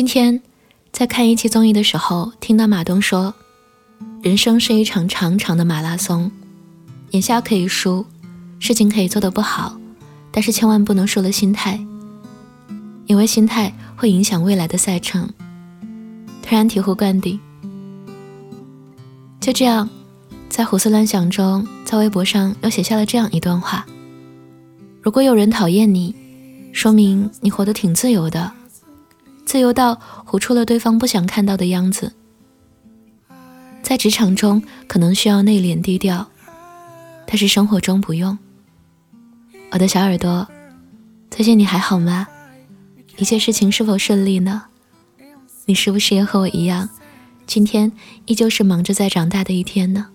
今天在看一期综艺的时候，听到马东说：“人生是一场长长的马拉松，眼下可以输，事情可以做得不好，但是千万不能输了心态，因为心态会影响未来的赛程。”突然醍醐灌顶。就这样，在胡思乱想中，在微博上又写下了这样一段话：如果有人讨厌你，说明你活得挺自由的，自由到活出了对方不想看到的样子。在职场中可能需要内敛低调，但是生活中不用。我的小耳朵，最近你还好吗？一切事情是否顺利呢？你是不是也和我一样？今天依旧是忙着在长大的一天呢。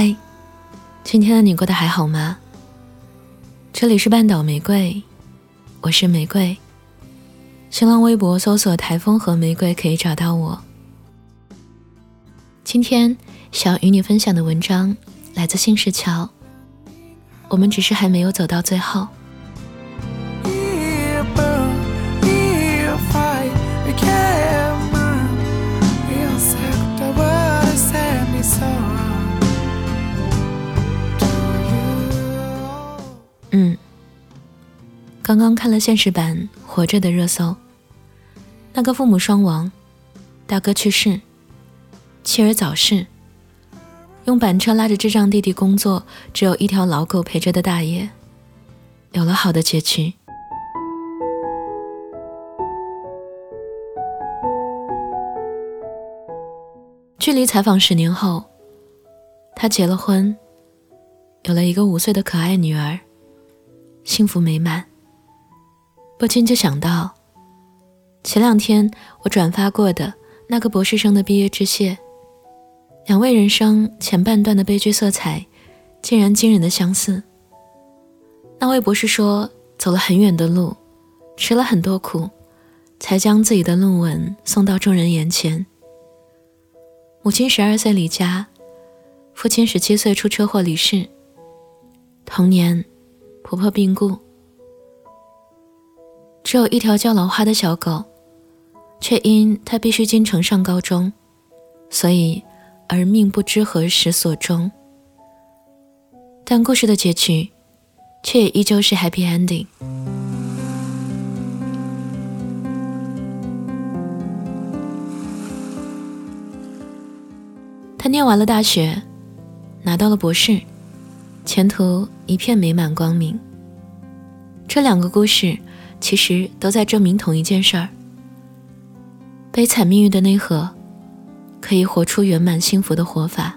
嗨。今天的你过得还好吗？这里是半岛玫瑰，我是玫瑰。新浪微博搜索“台风和玫瑰”可以找到我。今天想与你分享的文章来自新石桥。我们只是还没有走到最后。嗯刚刚看了现实版《活着》的热搜，那个父母双亡、大哥去世、妻儿早逝、用板车拉着智障弟弟工作，只有一条老狗陪着的大爷，有了好的结局。距离采访十年后，他结了婚，有了一个五岁的可爱女儿，幸福美满。不禁就想到，前两天我转发过的那个博士生的毕业致谢，两位人生前半段的悲剧色彩，竟然惊人的相似。那位博士说，走了很远的路，吃了很多苦，才将自己的论文送到众人眼前。母亲十二岁离家，父亲十七岁出车祸离世，童年，婆婆病故。只有一条叫老花的小狗，却因它必须进城上高中，所以而命不知何时所终。但故事的结局，却也依旧是 happy ending。他念完了大学，拿到了博士，前途一片美满光明。这两个故事。其实都在证明同一件事儿：悲惨命运的内核，可以活出圆满幸福的活法。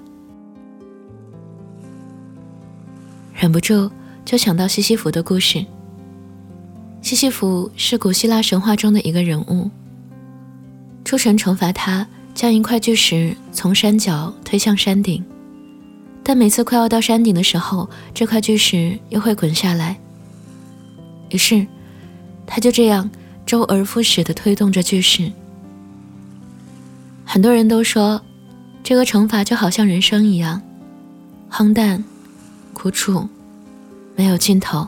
忍不住就想到西西弗的故事。西西弗是古希腊神话中的一个人物，诸神惩罚他将一块巨石从山脚推向山顶，但每次快要到山顶的时候，这块巨石又会滚下来。于是。他就这样周而复始地推动着巨石。很多人都说，这个惩罚就好像人生一样，荒诞、苦楚，没有尽头。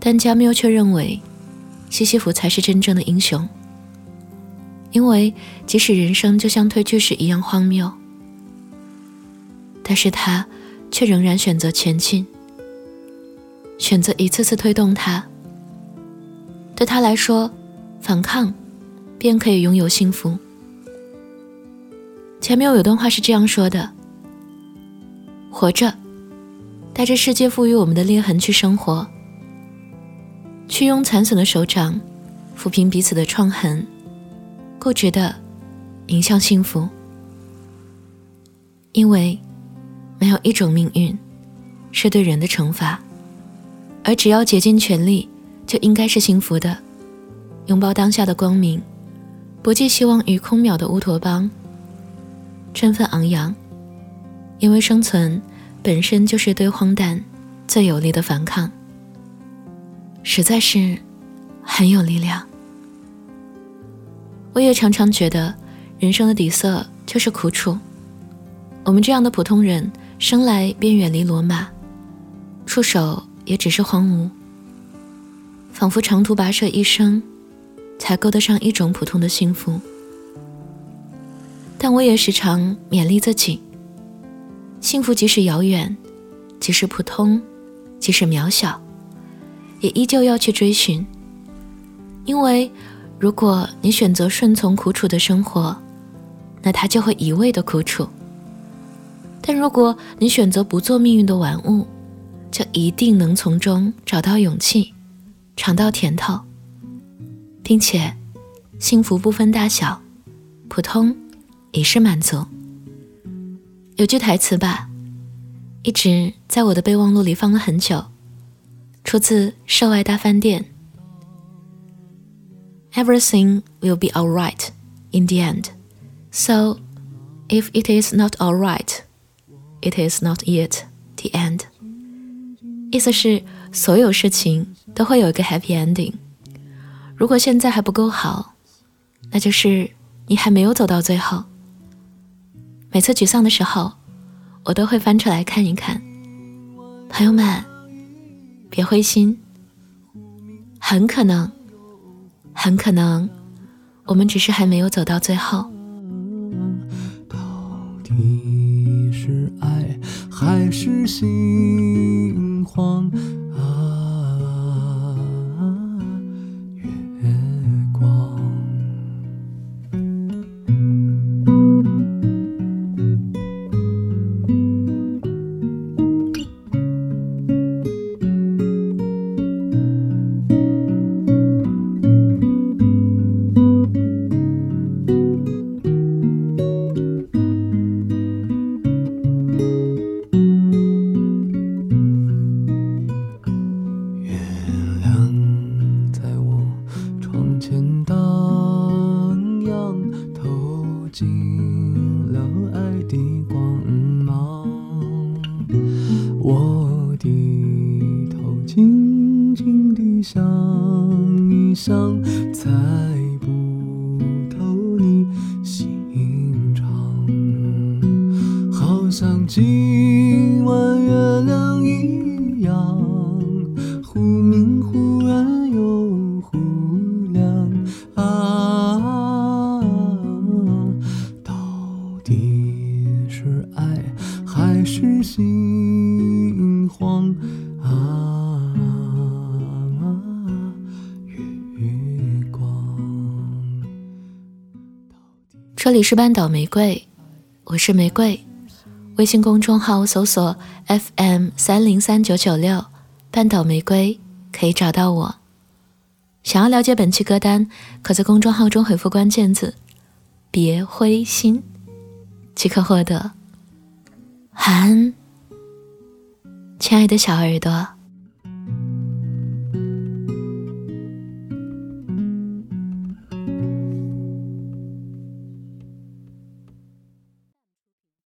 但加缪却认为，西西弗才是真正的英雄，因为即使人生就像推巨石一样荒谬，但是他却仍然选择前进，选择一次次推动他。对他来说，反抗便可以拥有幸福。前面有段话是这样说的：“活着，带着世界赋予我们的裂痕去生活，去用残损的手掌抚平彼此的创痕，固执的迎向幸福。因为没有一种命运是对人的惩罚，而只要竭尽全力。”就应该是幸福的，拥抱当下的光明，不寄希望于空渺的乌托邦。振奋昂扬，因为生存本身就是对荒诞最有力的反抗，实在是很有力量。我也常常觉得，人生的底色就是苦楚。我们这样的普通人，生来便远离罗马，触手也只是荒芜，仿佛长途跋涉一生，才够得上一种普通的幸福。但我也时常勉励自己：幸福即使遥远，即使普通，即使渺小，也依旧要去追寻，因为。如果你选择顺从苦楚的生活，那它就会一味的苦楚；但如果你选择不做命运的玩物，就一定能从中找到勇气，尝到甜头，并且幸福不分大小，普通也是满足。有句台词吧，一直在我的备忘录里放了很久，出自《涉外大饭店》。Everything will be alright in the end. So, if it is not alright. It is not yet the end. 意思是所有事情都会有一个 happy ending。如果现在还不够好，那就是你还没有走到最后。每次沮丧的时候，我都会翻出来看一看。朋友们，别灰心，很可能。很可能，我们只是还没有走到最后。还是心慌？才这里是半岛玫瑰，我是玫瑰。微信公众号搜索 FM 三零三九九六半岛玫瑰，可以找到我。想要了解本期歌单，可在公众号中回复关键字“别灰心”，即可获得。晚安，亲爱的小耳朵。